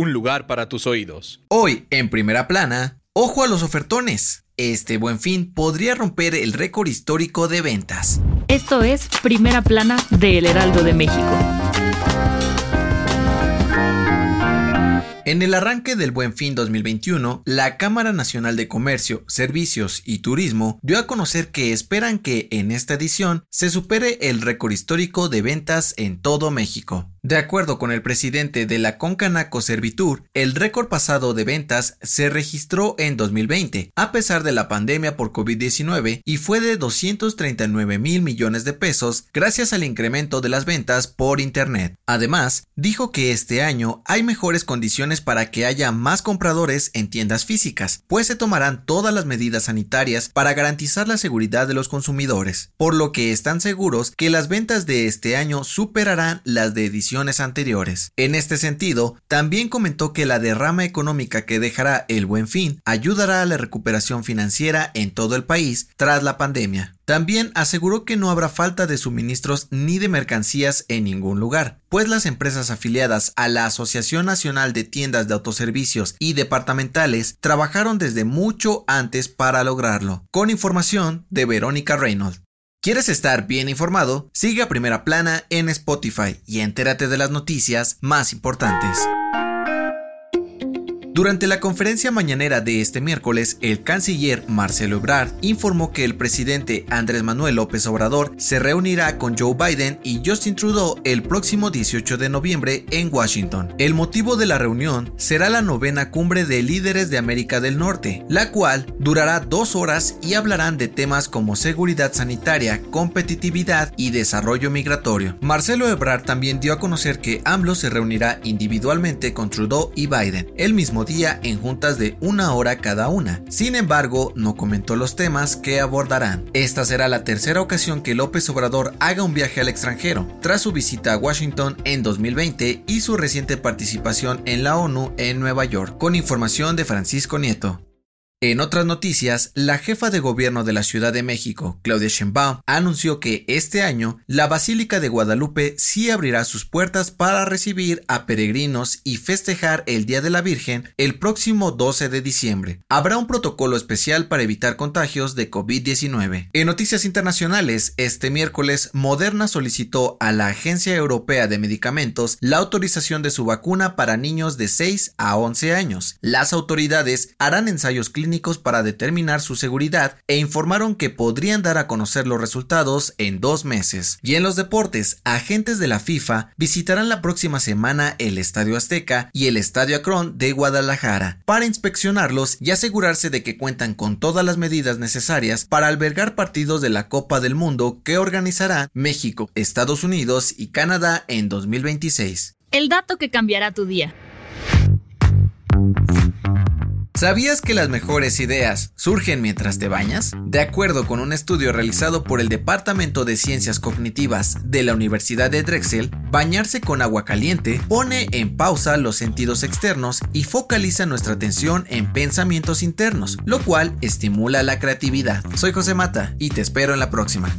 un lugar para tus oídos. Hoy, en primera plana, ojo a los ofertones. Este buen fin podría romper el récord histórico de ventas. Esto es Primera Plana de El Heraldo de México. En el arranque del Buen Fin 2021, la Cámara Nacional de Comercio, Servicios y Turismo dio a conocer que esperan que en esta edición se supere el récord histórico de ventas en todo México. De acuerdo con el presidente de la Concanaco Servitur, el récord pasado de ventas se registró en 2020, a pesar de la pandemia por COVID-19, y fue de 239 mil millones de pesos gracias al incremento de las ventas por Internet. Además, dijo que este año hay mejores condiciones para que haya más compradores en tiendas físicas, pues se tomarán todas las medidas sanitarias para garantizar la seguridad de los consumidores, por lo que están seguros que las ventas de este año superarán las de edición anteriores. En este sentido, también comentó que la derrama económica que dejará el buen fin ayudará a la recuperación financiera en todo el país tras la pandemia. También aseguró que no habrá falta de suministros ni de mercancías en ningún lugar, pues las empresas afiliadas a la Asociación Nacional de Tiendas de Autoservicios y Departamentales trabajaron desde mucho antes para lograrlo. Con información de Verónica Reynolds. ¿Quieres estar bien informado? Sigue a Primera Plana en Spotify y entérate de las noticias más importantes. Durante la conferencia mañanera de este miércoles, el canciller Marcelo Ebrard informó que el presidente Andrés Manuel López Obrador se reunirá con Joe Biden y Justin Trudeau el próximo 18 de noviembre en Washington. El motivo de la reunión será la novena cumbre de líderes de América del Norte, la cual durará dos horas y hablarán de temas como seguridad sanitaria, competitividad y desarrollo migratorio. Marcelo Ebrard también dio a conocer que AMLO se reunirá individualmente con Trudeau y Biden el mismo día en juntas de una hora cada una. Sin embargo, no comentó los temas que abordarán. Esta será la tercera ocasión que López Obrador haga un viaje al extranjero, tras su visita a Washington en 2020 y su reciente participación en la ONU en Nueva York, con información de Francisco Nieto. En otras noticias, la jefa de gobierno de la Ciudad de México, Claudia Sheinbaum, anunció que este año la Basílica de Guadalupe sí abrirá sus puertas para recibir a peregrinos y festejar el Día de la Virgen el próximo 12 de diciembre. Habrá un protocolo especial para evitar contagios de COVID-19. En noticias internacionales, este miércoles Moderna solicitó a la Agencia Europea de Medicamentos la autorización de su vacuna para niños de 6 a 11 años. Las autoridades harán ensayos clínicos para determinar su seguridad e informaron que podrían dar a conocer los resultados en dos meses. Y en los deportes, agentes de la FIFA visitarán la próxima semana el Estadio Azteca y el Estadio Akron de Guadalajara para inspeccionarlos y asegurarse de que cuentan con todas las medidas necesarias para albergar partidos de la Copa del Mundo que organizará México, Estados Unidos y Canadá en 2026. El dato que cambiará tu día. ¿Sabías que las mejores ideas surgen mientras te bañas? De acuerdo con un estudio realizado por el Departamento de Ciencias Cognitivas de la Universidad de Drexel, bañarse con agua caliente pone en pausa los sentidos externos y focaliza nuestra atención en pensamientos internos, lo cual estimula la creatividad. Soy José Mata y te espero en la próxima.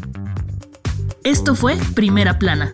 Esto fue Primera Plana,